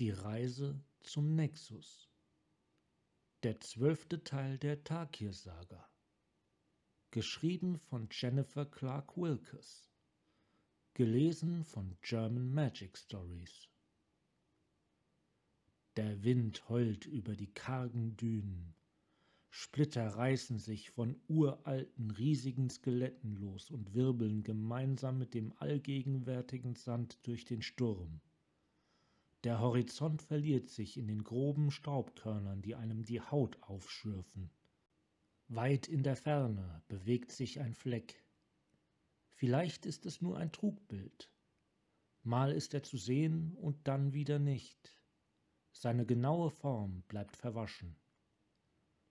Die Reise zum Nexus. Der zwölfte Teil der Takir-Saga. Geschrieben von Jennifer Clark Wilkes. Gelesen von German Magic Stories. Der Wind heult über die kargen Dünen. Splitter reißen sich von uralten, riesigen Skeletten los und wirbeln gemeinsam mit dem allgegenwärtigen Sand durch den Sturm. Der Horizont verliert sich in den groben Staubkörnern, die einem die Haut aufschürfen. Weit in der Ferne bewegt sich ein Fleck. Vielleicht ist es nur ein Trugbild. Mal ist er zu sehen und dann wieder nicht. Seine genaue Form bleibt verwaschen.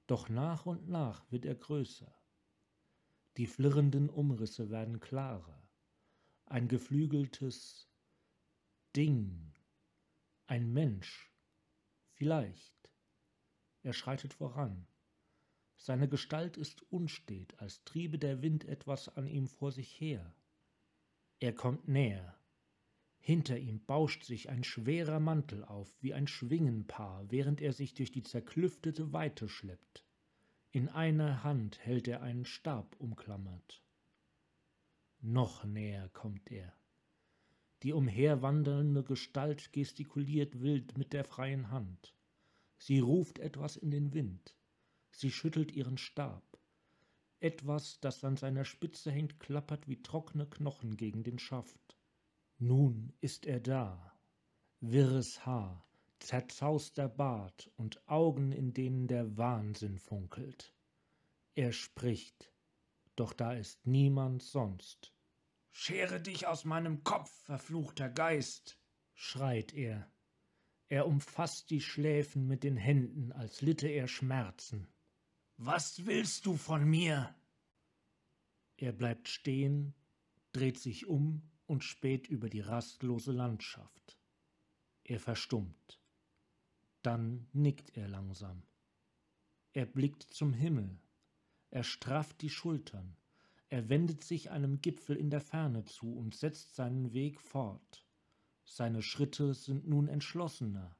Doch nach und nach wird er größer. Die flirrenden Umrisse werden klarer. Ein geflügeltes Ding ein Mensch. Vielleicht. Er schreitet voran. Seine Gestalt ist unstet, als triebe der Wind etwas an ihm vor sich her. Er kommt näher. Hinter ihm bauscht sich ein schwerer Mantel auf, wie ein Schwingenpaar, während er sich durch die zerklüftete Weite schleppt. In einer Hand hält er einen Stab umklammert. Noch näher kommt er. Die umherwandernde Gestalt gestikuliert wild mit der freien Hand. Sie ruft etwas in den Wind. Sie schüttelt ihren Stab. Etwas, das an seiner Spitze hängt, klappert wie trockene Knochen gegen den Schaft. Nun ist er da. Wirres Haar, zerzauster Bart und Augen, in denen der Wahnsinn funkelt. Er spricht, doch da ist niemand sonst. Schere dich aus meinem Kopf, verfluchter Geist, schreit er. Er umfasst die Schläfen mit den Händen, als litte er Schmerzen. Was willst du von mir? Er bleibt stehen, dreht sich um und späht über die rastlose Landschaft. Er verstummt. Dann nickt er langsam. Er blickt zum Himmel. Er strafft die Schultern. Er wendet sich einem Gipfel in der Ferne zu und setzt seinen Weg fort. Seine Schritte sind nun entschlossener.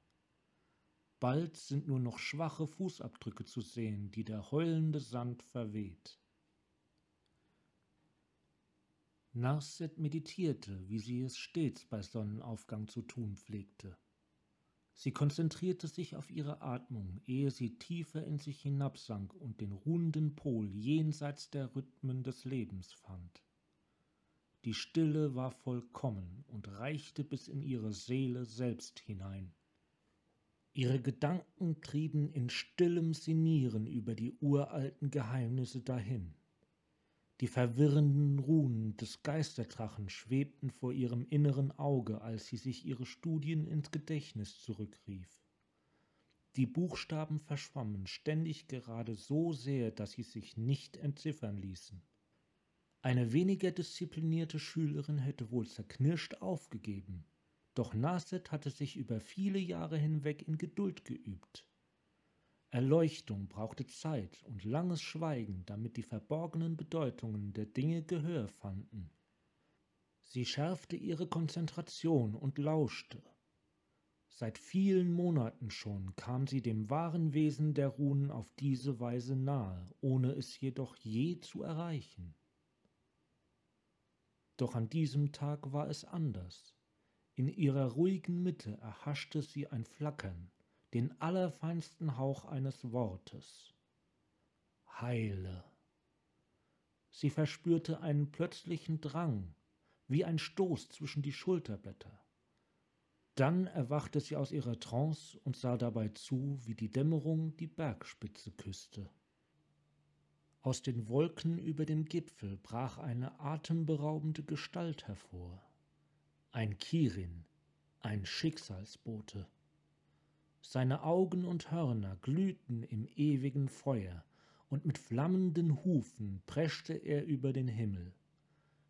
Bald sind nur noch schwache Fußabdrücke zu sehen, die der heulende Sand verweht. Narset meditierte, wie sie es stets bei Sonnenaufgang zu tun pflegte. Sie konzentrierte sich auf ihre Atmung, ehe sie tiefer in sich hinabsank und den ruhenden Pol jenseits der Rhythmen des Lebens fand. Die Stille war vollkommen und reichte bis in ihre Seele selbst hinein. Ihre Gedanken trieben in stillem Sinnieren über die uralten Geheimnisse dahin. Die verwirrenden Runen des Geisterdrachen schwebten vor ihrem inneren Auge, als sie sich ihre Studien ins Gedächtnis zurückrief. Die Buchstaben verschwammen ständig gerade so sehr, dass sie sich nicht entziffern ließen. Eine weniger disziplinierte Schülerin hätte wohl zerknirscht aufgegeben, doch Naset hatte sich über viele Jahre hinweg in Geduld geübt. Erleuchtung brauchte Zeit und langes Schweigen, damit die verborgenen Bedeutungen der Dinge Gehör fanden. Sie schärfte ihre Konzentration und lauschte. Seit vielen Monaten schon kam sie dem wahren Wesen der Runen auf diese Weise nahe, ohne es jedoch je zu erreichen. Doch an diesem Tag war es anders. In ihrer ruhigen Mitte erhaschte sie ein Flackern, den allerfeinsten Hauch eines Wortes. Heile. Sie verspürte einen plötzlichen Drang, wie ein Stoß zwischen die Schulterblätter. Dann erwachte sie aus ihrer Trance und sah dabei zu, wie die Dämmerung die Bergspitze küsste. Aus den Wolken über dem Gipfel brach eine atemberaubende Gestalt hervor. Ein Kirin, ein Schicksalsbote. Seine Augen und Hörner glühten im ewigen Feuer, und mit flammenden Hufen preschte er über den Himmel.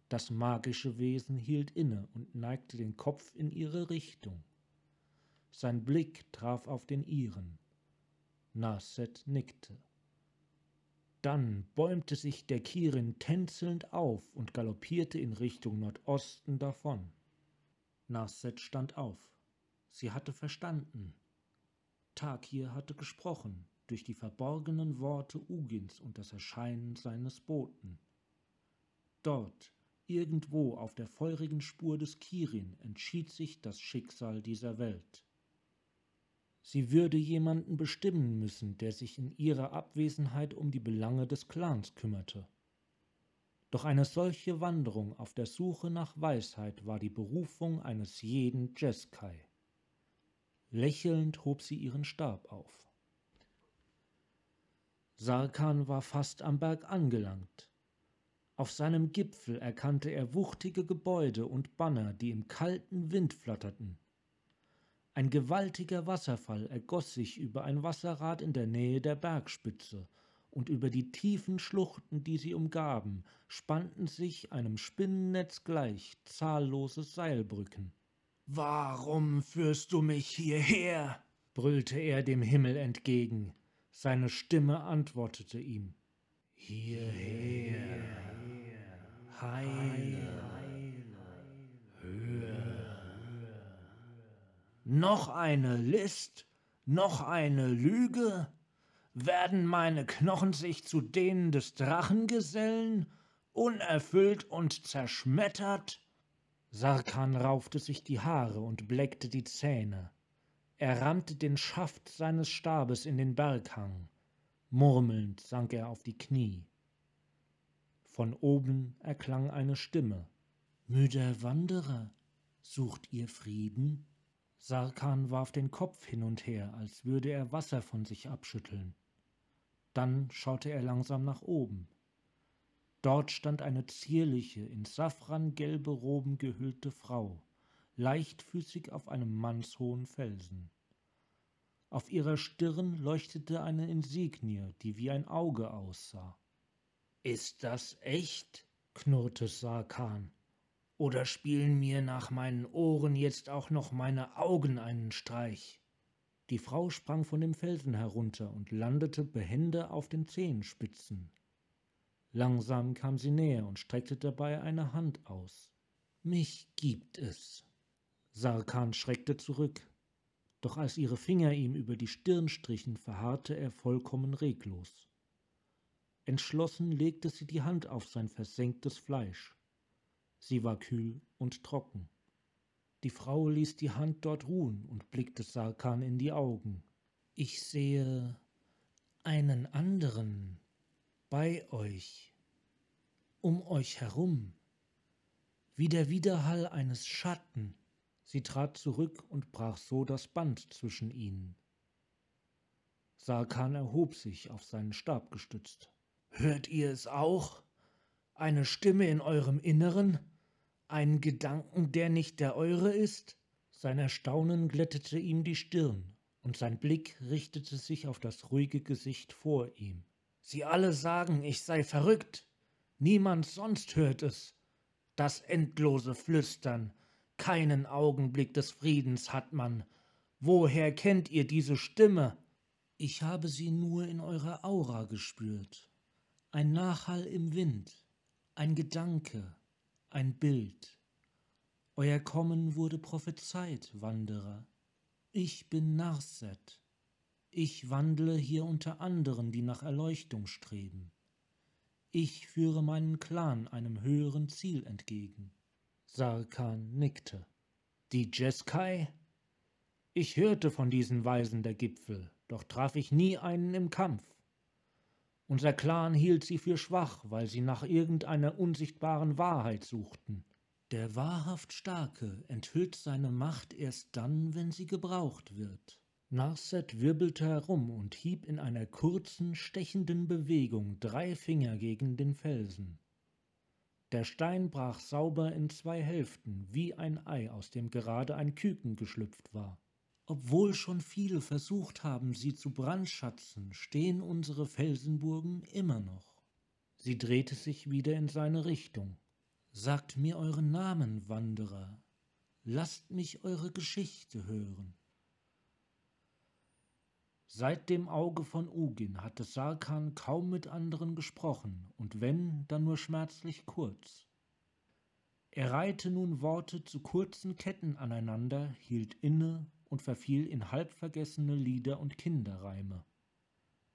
Das magische Wesen hielt inne und neigte den Kopf in ihre Richtung. Sein Blick traf auf den ihren. Naset nickte. Dann bäumte sich der Kirin tänzelnd auf und galoppierte in Richtung Nordosten davon. Naset stand auf. Sie hatte verstanden. Takir hatte gesprochen durch die verborgenen Worte Ugins und das Erscheinen seines Boten. Dort, irgendwo auf der feurigen Spur des Kirin, entschied sich das Schicksal dieser Welt. Sie würde jemanden bestimmen müssen, der sich in ihrer Abwesenheit um die Belange des Clans kümmerte. Doch eine solche Wanderung auf der Suche nach Weisheit war die Berufung eines jeden Jeskai. Lächelnd hob sie ihren Stab auf. Sarkan war fast am Berg angelangt. Auf seinem Gipfel erkannte er wuchtige Gebäude und Banner, die im kalten Wind flatterten. Ein gewaltiger Wasserfall ergoss sich über ein Wasserrad in der Nähe der Bergspitze, und über die tiefen Schluchten, die sie umgaben, spannten sich einem Spinnennetz gleich zahllose Seilbrücken. Warum führst du mich hierher? brüllte er dem Himmel entgegen. Seine Stimme antwortete ihm. Hierher, heile, Noch eine List? Noch eine Lüge? Werden meine Knochen sich zu denen des Drachen gesellen, unerfüllt und zerschmettert? Sarkan raufte sich die Haare und bleckte die Zähne. Er rammte den Schaft seines Stabes in den Berghang. Murmelnd sank er auf die Knie. Von oben erklang eine Stimme. Müder Wanderer, sucht ihr Frieden? Sarkan warf den Kopf hin und her, als würde er Wasser von sich abschütteln. Dann schaute er langsam nach oben. Dort stand eine zierliche, in safrangelbe Roben gehüllte Frau, leichtfüßig auf einem mannshohen Felsen. Auf ihrer Stirn leuchtete eine Insignie, die wie ein Auge aussah. Ist das echt? knurrte Sarkan. Oder spielen mir nach meinen Ohren jetzt auch noch meine Augen einen Streich? Die Frau sprang von dem Felsen herunter und landete behende auf den Zehenspitzen. Langsam kam sie näher und streckte dabei eine Hand aus. Mich gibt es. Sarkan schreckte zurück, doch als ihre Finger ihm über die Stirn strichen, verharrte er vollkommen reglos. Entschlossen legte sie die Hand auf sein versenktes Fleisch. Sie war kühl und trocken. Die Frau ließ die Hand dort ruhen und blickte Sarkan in die Augen. Ich sehe einen anderen bei euch, um euch herum, wie der Widerhall eines Schatten. Sie trat zurück und brach so das Band zwischen ihnen. Sarkan erhob sich, auf seinen Stab gestützt. Hört ihr es auch? Eine Stimme in eurem Inneren? Einen Gedanken, der nicht der eure ist? Sein Erstaunen glättete ihm die Stirn, und sein Blick richtete sich auf das ruhige Gesicht vor ihm. Sie alle sagen, ich sei verrückt. Niemand sonst hört es. Das endlose Flüstern. Keinen Augenblick des Friedens hat man. Woher kennt ihr diese Stimme? Ich habe sie nur in eurer Aura gespürt. Ein Nachhall im Wind, ein Gedanke, ein Bild. Euer Kommen wurde prophezeit, Wanderer. Ich bin Narset. Ich wandle hier unter anderen, die nach Erleuchtung streben. Ich führe meinen Clan einem höheren Ziel entgegen. Sarkan nickte. Die Jeskai? Ich hörte von diesen Weisen der Gipfel, doch traf ich nie einen im Kampf. Unser Clan hielt sie für schwach, weil sie nach irgendeiner unsichtbaren Wahrheit suchten. Der wahrhaft Starke enthüllt seine Macht erst dann, wenn sie gebraucht wird. Narset wirbelte herum und hieb in einer kurzen, stechenden Bewegung drei Finger gegen den Felsen. Der Stein brach sauber in zwei Hälften, wie ein Ei, aus dem gerade ein Küken geschlüpft war. Obwohl schon viele versucht haben, sie zu brandschatzen, stehen unsere Felsenburgen immer noch. Sie drehte sich wieder in seine Richtung. Sagt mir euren Namen, Wanderer. Lasst mich eure Geschichte hören. Seit dem Auge von Ugin hatte Sarkan kaum mit anderen gesprochen, und wenn, dann nur schmerzlich kurz. Er reihte nun Worte zu kurzen Ketten aneinander, hielt inne und verfiel in halbvergessene Lieder und Kinderreime.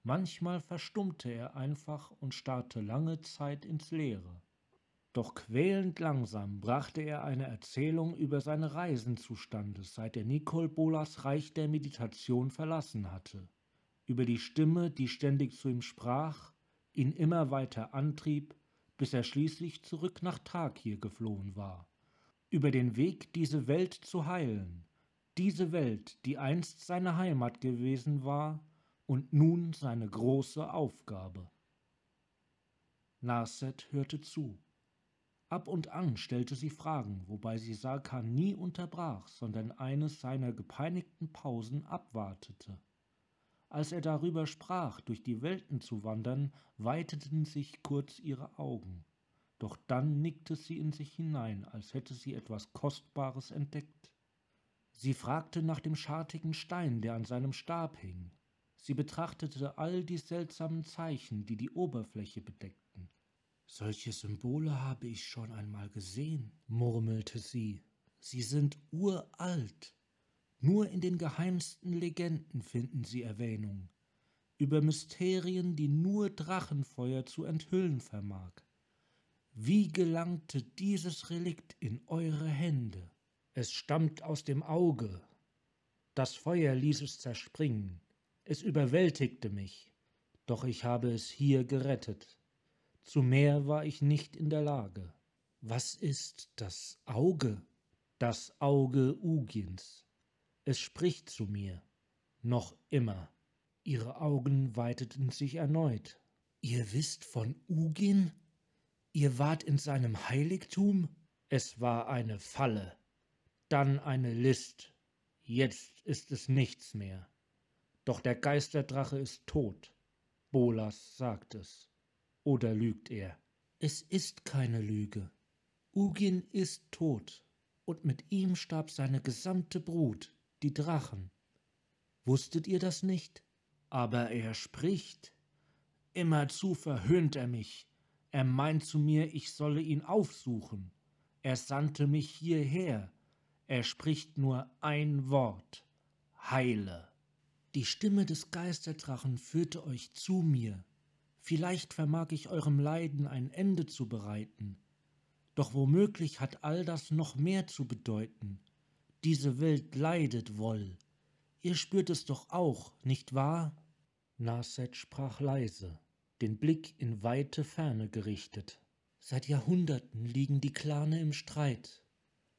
Manchmal verstummte er einfach und starrte lange Zeit ins Leere. Doch quälend langsam brachte er eine Erzählung über seine Reisen zustande, seit er Nicole Bolas Reich der Meditation verlassen hatte, über die Stimme, die ständig zu ihm sprach, ihn immer weiter antrieb, bis er schließlich zurück nach Thrakir geflohen war, über den Weg, diese Welt zu heilen, diese Welt, die einst seine Heimat gewesen war und nun seine große Aufgabe. Narset hörte zu. Ab und an stellte sie Fragen, wobei sie Sarkan nie unterbrach, sondern eines seiner gepeinigten Pausen abwartete. Als er darüber sprach, durch die Welten zu wandern, weiteten sich kurz ihre Augen. Doch dann nickte sie in sich hinein, als hätte sie etwas Kostbares entdeckt. Sie fragte nach dem schartigen Stein, der an seinem Stab hing. Sie betrachtete all die seltsamen Zeichen, die die Oberfläche bedeckten. Solche Symbole habe ich schon einmal gesehen, murmelte sie. Sie sind uralt. Nur in den geheimsten Legenden finden sie Erwähnung. Über Mysterien, die nur Drachenfeuer zu enthüllen vermag. Wie gelangte dieses Relikt in eure Hände? Es stammt aus dem Auge. Das Feuer ließ es zerspringen. Es überwältigte mich. Doch ich habe es hier gerettet. Zu mehr war ich nicht in der Lage. Was ist das Auge? Das Auge Ugins. Es spricht zu mir. Noch immer. Ihre Augen weiteten sich erneut. Ihr wisst von Ugin? Ihr wart in seinem Heiligtum? Es war eine Falle. Dann eine List. Jetzt ist es nichts mehr. Doch der Geisterdrache ist tot. Bolas sagt es. Oder lügt er? Es ist keine Lüge. Ugin ist tot, und mit ihm starb seine gesamte Brut, die Drachen. Wusstet ihr das nicht? Aber er spricht. Immerzu verhöhnt er mich. Er meint zu mir, ich solle ihn aufsuchen. Er sandte mich hierher. Er spricht nur ein Wort. Heile. Die Stimme des Geisterdrachen führte euch zu mir, Vielleicht vermag ich eurem Leiden ein Ende zu bereiten. Doch womöglich hat all das noch mehr zu bedeuten. Diese Welt leidet wohl. Ihr spürt es doch auch, nicht wahr? Narset sprach leise, den Blick in weite Ferne gerichtet. Seit Jahrhunderten liegen die Klane im Streit.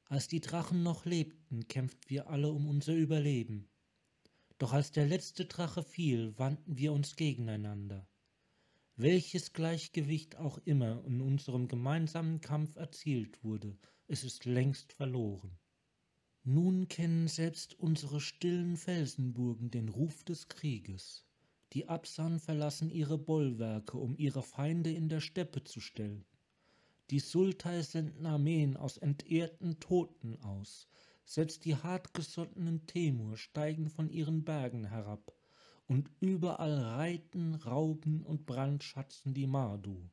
Als die Drachen noch lebten, kämpften wir alle um unser Überleben. Doch als der letzte Drache fiel, wandten wir uns gegeneinander. Welches Gleichgewicht auch immer in unserem gemeinsamen Kampf erzielt wurde, es ist längst verloren. Nun kennen selbst unsere stillen Felsenburgen den Ruf des Krieges. Die Absan verlassen ihre Bollwerke, um ihre Feinde in der Steppe zu stellen. Die Sultai senden Armeen aus entehrten Toten aus, selbst die hartgesottenen Temur steigen von ihren Bergen herab, und überall reiten, rauben und brandschatzen die Mardu.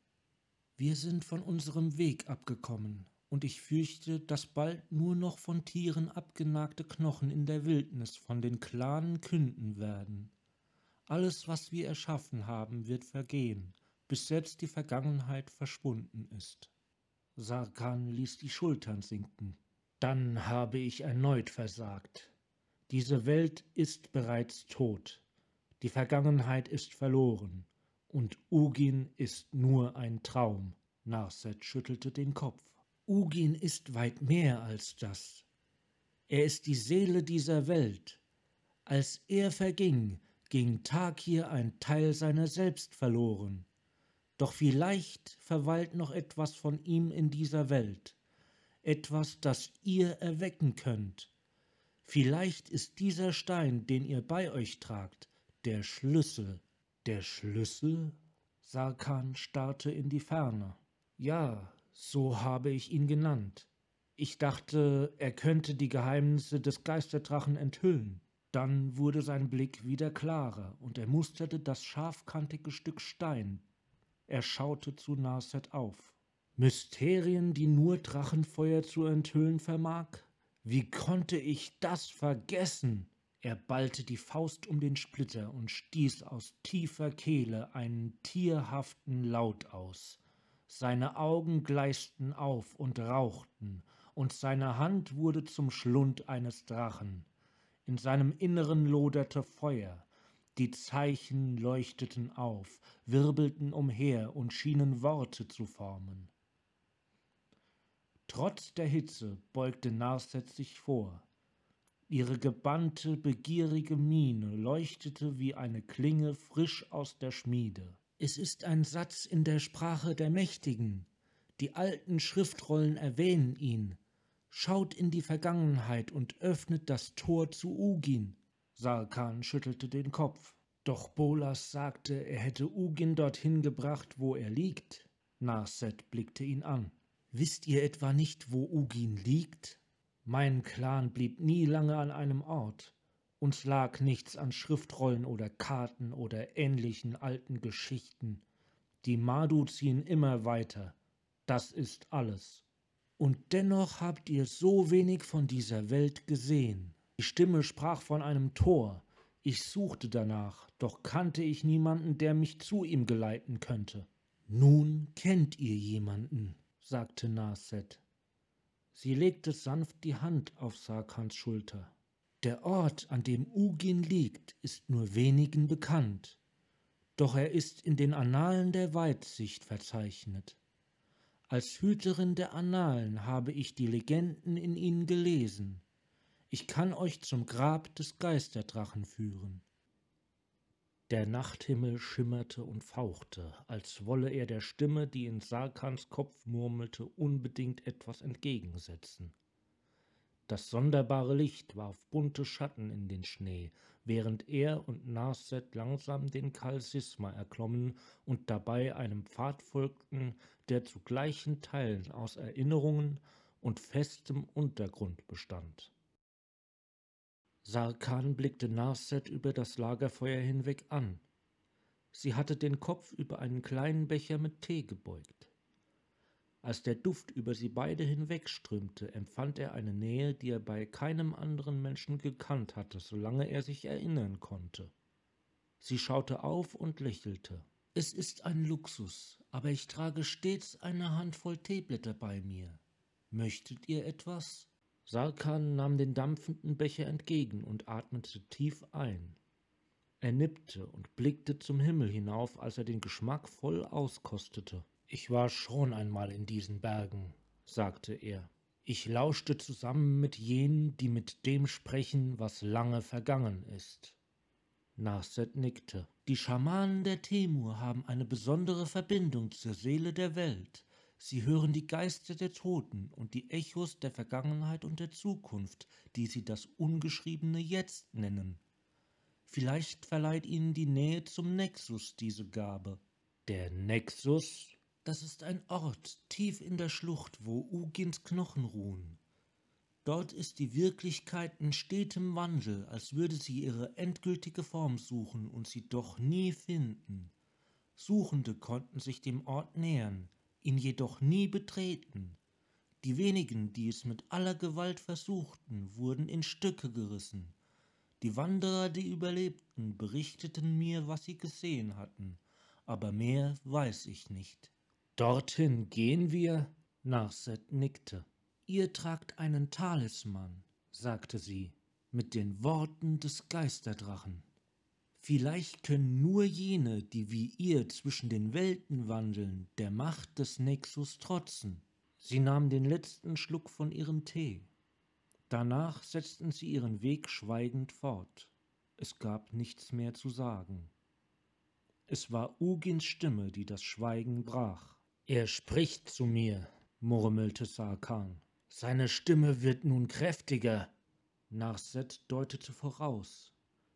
Wir sind von unserem Weg abgekommen, und ich fürchte, dass bald nur noch von Tieren abgenagte Knochen in der Wildnis von den Klanen künden werden. Alles, was wir erschaffen haben, wird vergehen, bis selbst die Vergangenheit verschwunden ist. Sarkan ließ die Schultern sinken. Dann habe ich erneut versagt. Diese Welt ist bereits tot. Die Vergangenheit ist verloren und Ugin ist nur ein Traum. Narset schüttelte den Kopf. Ugin ist weit mehr als das. Er ist die Seele dieser Welt. Als er verging, ging Takir ein Teil seiner selbst verloren. Doch vielleicht verweilt noch etwas von ihm in dieser Welt, etwas, das ihr erwecken könnt. Vielleicht ist dieser Stein, den ihr bei euch tragt, der Schlüssel. Der Schlüssel? Sarkan starrte in die Ferne. Ja, so habe ich ihn genannt. Ich dachte, er könnte die Geheimnisse des Geisterdrachen enthüllen. Dann wurde sein Blick wieder klarer und er musterte das scharfkantige Stück Stein. Er schaute zu Narset auf. Mysterien, die nur Drachenfeuer zu enthüllen vermag? Wie konnte ich das vergessen? Er ballte die Faust um den Splitter und stieß aus tiefer Kehle einen tierhaften Laut aus. Seine Augen gleißten auf und rauchten, und seine Hand wurde zum Schlund eines Drachen. In seinem Inneren loderte Feuer, die Zeichen leuchteten auf, wirbelten umher und schienen Worte zu formen. Trotz der Hitze beugte Narset sich vor. Ihre gebannte, begierige Miene leuchtete wie eine Klinge frisch aus der Schmiede. Es ist ein Satz in der Sprache der Mächtigen. Die alten Schriftrollen erwähnen ihn. Schaut in die Vergangenheit und öffnet das Tor zu Ugin. Sarkan schüttelte den Kopf. Doch Bolas sagte, er hätte Ugin dorthin gebracht, wo er liegt. Narset blickte ihn an. Wisst ihr etwa nicht, wo Ugin liegt? Mein Clan blieb nie lange an einem Ort. Uns lag nichts an Schriftrollen oder Karten oder ähnlichen alten Geschichten. Die Madu ziehen immer weiter. Das ist alles. Und dennoch habt ihr so wenig von dieser Welt gesehen. Die Stimme sprach von einem Tor. Ich suchte danach, doch kannte ich niemanden, der mich zu ihm geleiten könnte. Nun kennt ihr jemanden, sagte Narset. Sie legte sanft die Hand auf Sarkans Schulter. Der Ort, an dem Ugin liegt, ist nur wenigen bekannt, doch er ist in den Annalen der Weitsicht verzeichnet. Als Hüterin der Annalen habe ich die Legenden in ihnen gelesen. Ich kann euch zum Grab des Geisterdrachen führen. Der Nachthimmel schimmerte und fauchte, als wolle er der Stimme, die in Sarkans Kopf murmelte, unbedingt etwas entgegensetzen. Das sonderbare Licht warf bunte Schatten in den Schnee, während er und Narset langsam den Kalsisma erklommen und dabei einem Pfad folgten, der zu gleichen Teilen aus Erinnerungen und festem Untergrund bestand. Sarkan blickte Narset über das Lagerfeuer hinweg an. Sie hatte den Kopf über einen kleinen Becher mit Tee gebeugt. Als der Duft über sie beide hinwegströmte, empfand er eine Nähe, die er bei keinem anderen Menschen gekannt hatte, solange er sich erinnern konnte. Sie schaute auf und lächelte. Es ist ein Luxus, aber ich trage stets eine Handvoll Teeblätter bei mir. Möchtet ihr etwas? Sarkan nahm den dampfenden Becher entgegen und atmete tief ein. Er nippte und blickte zum Himmel hinauf, als er den Geschmack voll auskostete. Ich war schon einmal in diesen Bergen, sagte er. Ich lauschte zusammen mit jenen, die mit dem sprechen, was lange vergangen ist. Narset nickte. Die Schamanen der Temur haben eine besondere Verbindung zur Seele der Welt. Sie hören die Geister der Toten und die Echos der Vergangenheit und der Zukunft, die sie das ungeschriebene Jetzt nennen. Vielleicht verleiht ihnen die Nähe zum Nexus diese Gabe. Der Nexus? Das ist ein Ort tief in der Schlucht, wo Ugins Knochen ruhen. Dort ist die Wirklichkeit in stetem Wandel, als würde sie ihre endgültige Form suchen und sie doch nie finden. Suchende konnten sich dem Ort nähern, ihn jedoch nie betreten. Die wenigen, die es mit aller Gewalt versuchten, wurden in Stücke gerissen. Die Wanderer, die überlebten, berichteten mir, was sie gesehen hatten, aber mehr weiß ich nicht. Dorthin gehen wir? Narset nickte. Ihr tragt einen Talisman, sagte sie, mit den Worten des Geisterdrachen. Vielleicht können nur jene, die wie ihr zwischen den Welten wandeln, der Macht des Nexus trotzen. Sie nahm den letzten Schluck von ihrem Tee. Danach setzten sie ihren Weg schweigend fort. Es gab nichts mehr zu sagen. Es war Ugins Stimme, die das Schweigen brach. Er spricht zu mir, murmelte Sarkan. Seine Stimme wird nun kräftiger. Narset deutete voraus.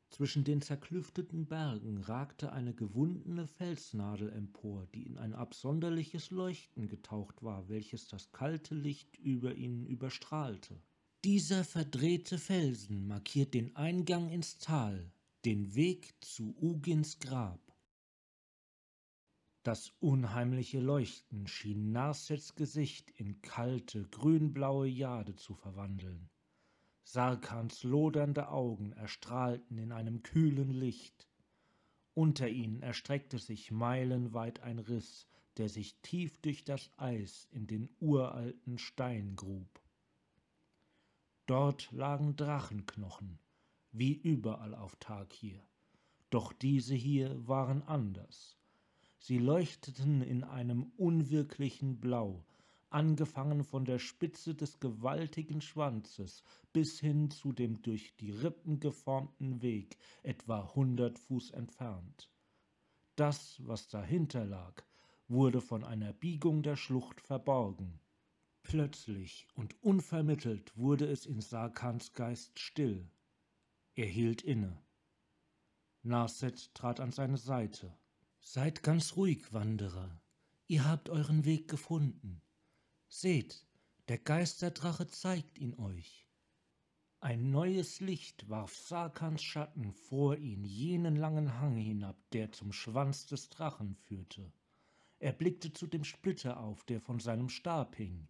Zwischen den zerklüfteten Bergen ragte eine gewundene Felsnadel empor, die in ein absonderliches Leuchten getaucht war, welches das kalte Licht über ihnen überstrahlte. Dieser verdrehte Felsen markiert den Eingang ins Tal, den Weg zu Ugins Grab. Das unheimliche Leuchten schien Narsets Gesicht in kalte, grünblaue Jade zu verwandeln. Sarkans lodernde Augen erstrahlten in einem kühlen Licht. Unter ihnen erstreckte sich meilenweit ein Riss, der sich tief durch das Eis in den uralten Stein grub. Dort lagen Drachenknochen, wie überall auf Takir. Doch diese hier waren anders. Sie leuchteten in einem unwirklichen Blau, angefangen von der Spitze des gewaltigen Schwanzes bis hin zu dem durch die Rippen geformten Weg, etwa hundert Fuß entfernt. Das, was dahinter lag, wurde von einer Biegung der Schlucht verborgen. Plötzlich und unvermittelt wurde es in Sarkans Geist still. Er hielt inne. Narset trat an seine Seite. Seid ganz ruhig, Wanderer. Ihr habt euren Weg gefunden. Seht, der Geisterdrache zeigt ihn euch. Ein neues Licht warf Sarkans Schatten vor ihn jenen langen Hang hinab, der zum Schwanz des Drachen führte. Er blickte zu dem Splitter auf, der von seinem Stab hing.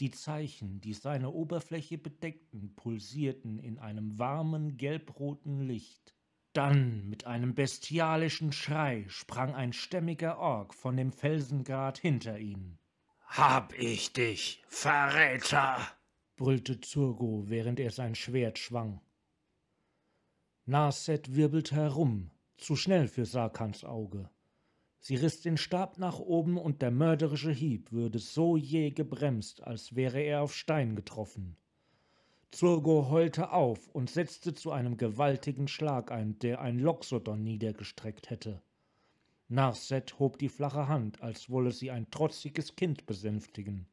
Die Zeichen, die seine Oberfläche bedeckten, pulsierten in einem warmen gelbroten Licht. Dann, mit einem bestialischen Schrei, sprang ein stämmiger Ork von dem Felsengrat hinter ihn. Hab ich dich, Verräter! brüllte Zurgo, während er sein Schwert schwang. Narset wirbelte herum, zu schnell für Sarkans Auge. Sie riß den Stab nach oben und der mörderische Hieb würde so je gebremst, als wäre er auf Stein getroffen. Zurgo heulte auf und setzte zu einem gewaltigen Schlag ein, der ein Loxodon niedergestreckt hätte. Narset hob die flache Hand, als wolle sie ein trotziges Kind besänftigen.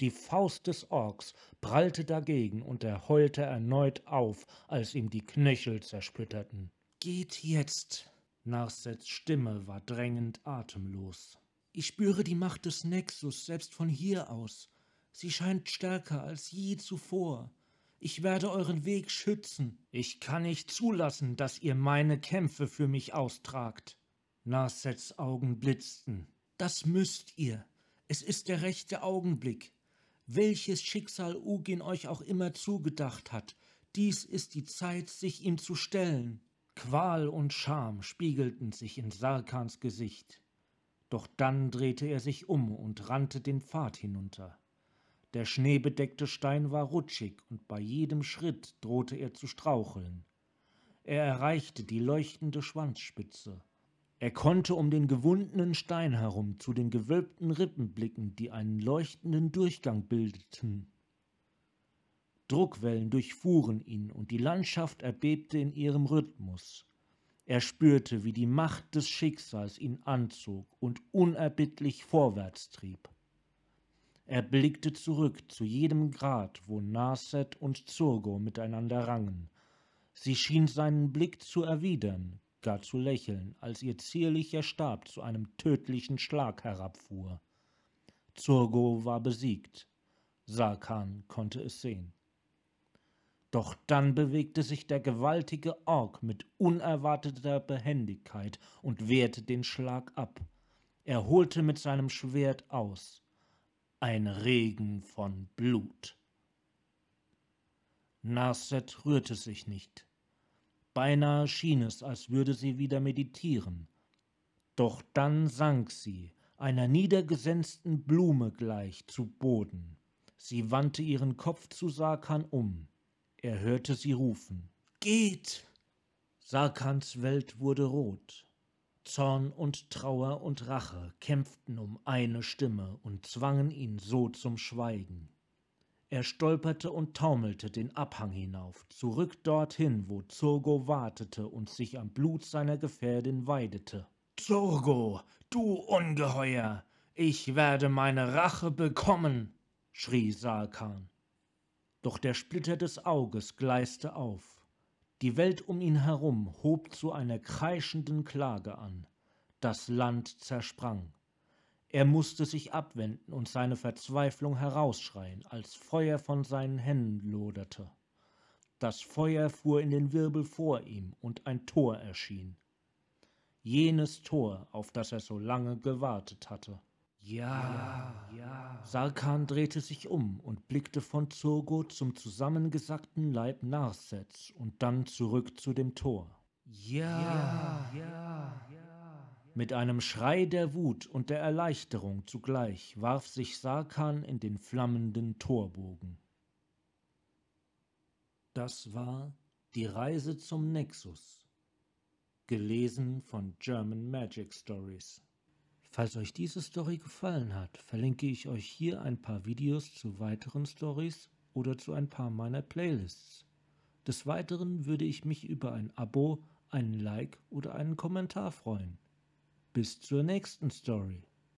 Die Faust des Orks prallte dagegen und er heulte erneut auf, als ihm die Knöchel zersplitterten. Geht jetzt, Narsets Stimme war drängend atemlos. Ich spüre die Macht des Nexus selbst von hier aus. Sie scheint stärker als je zuvor. Ich werde euren Weg schützen. Ich kann nicht zulassen, dass ihr meine Kämpfe für mich austragt. Narsets Augen blitzten. Das müsst ihr. Es ist der rechte Augenblick. Welches Schicksal Ugin euch auch immer zugedacht hat, dies ist die Zeit, sich ihm zu stellen. Qual und Scham spiegelten sich in Sarkans Gesicht. Doch dann drehte er sich um und rannte den Pfad hinunter. Der schneebedeckte Stein war rutschig und bei jedem Schritt drohte er zu straucheln. Er erreichte die leuchtende Schwanzspitze. Er konnte um den gewundenen Stein herum zu den gewölbten Rippen blicken, die einen leuchtenden Durchgang bildeten. Druckwellen durchfuhren ihn und die Landschaft erbebte in ihrem Rhythmus. Er spürte, wie die Macht des Schicksals ihn anzog und unerbittlich vorwärts trieb. Er blickte zurück zu jedem Grad, wo Narset und Zurgo miteinander rangen. Sie schien seinen Blick zu erwidern, gar zu lächeln, als ihr zierlicher Stab zu einem tödlichen Schlag herabfuhr. Zurgo war besiegt. Sarkan konnte es sehen. Doch dann bewegte sich der gewaltige Ork mit unerwarteter Behendigkeit und wehrte den Schlag ab. Er holte mit seinem Schwert aus. Ein Regen von Blut. Narset rührte sich nicht. Beinahe schien es, als würde sie wieder meditieren. Doch dann sank sie, einer niedergesetzten Blume gleich, zu Boden. Sie wandte ihren Kopf zu Sarkan um. Er hörte sie rufen. Geht! Sarkans Welt wurde rot. Zorn und Trauer und Rache kämpften um eine Stimme und zwangen ihn so zum Schweigen. Er stolperte und taumelte den Abhang hinauf, zurück dorthin, wo Zurgo wartete und sich am Blut seiner Gefährtin weidete. Zurgo, du Ungeheuer, ich werde meine Rache bekommen, schrie Sarkan. Doch der Splitter des Auges gleiste auf. Die Welt um ihn herum hob zu einer kreischenden Klage an. Das Land zersprang. Er musste sich abwenden und seine Verzweiflung herausschreien, als Feuer von seinen Händen loderte. Das Feuer fuhr in den Wirbel vor ihm, und ein Tor erschien. Jenes Tor, auf das er so lange gewartet hatte. Ja, ja. Sarkan drehte sich um und blickte von Zurgo zum zusammengesackten Leib Narsets und dann zurück zu dem Tor. Ja, ja, ja. Mit einem Schrei der Wut und der Erleichterung zugleich warf sich Sarkan in den flammenden Torbogen. Das war Die Reise zum Nexus, gelesen von German Magic Stories. Falls euch diese Story gefallen hat, verlinke ich euch hier ein paar Videos zu weiteren Stories oder zu ein paar meiner Playlists. Des Weiteren würde ich mich über ein Abo einen Like oder einen Kommentar freuen. Bis zur nächsten Story.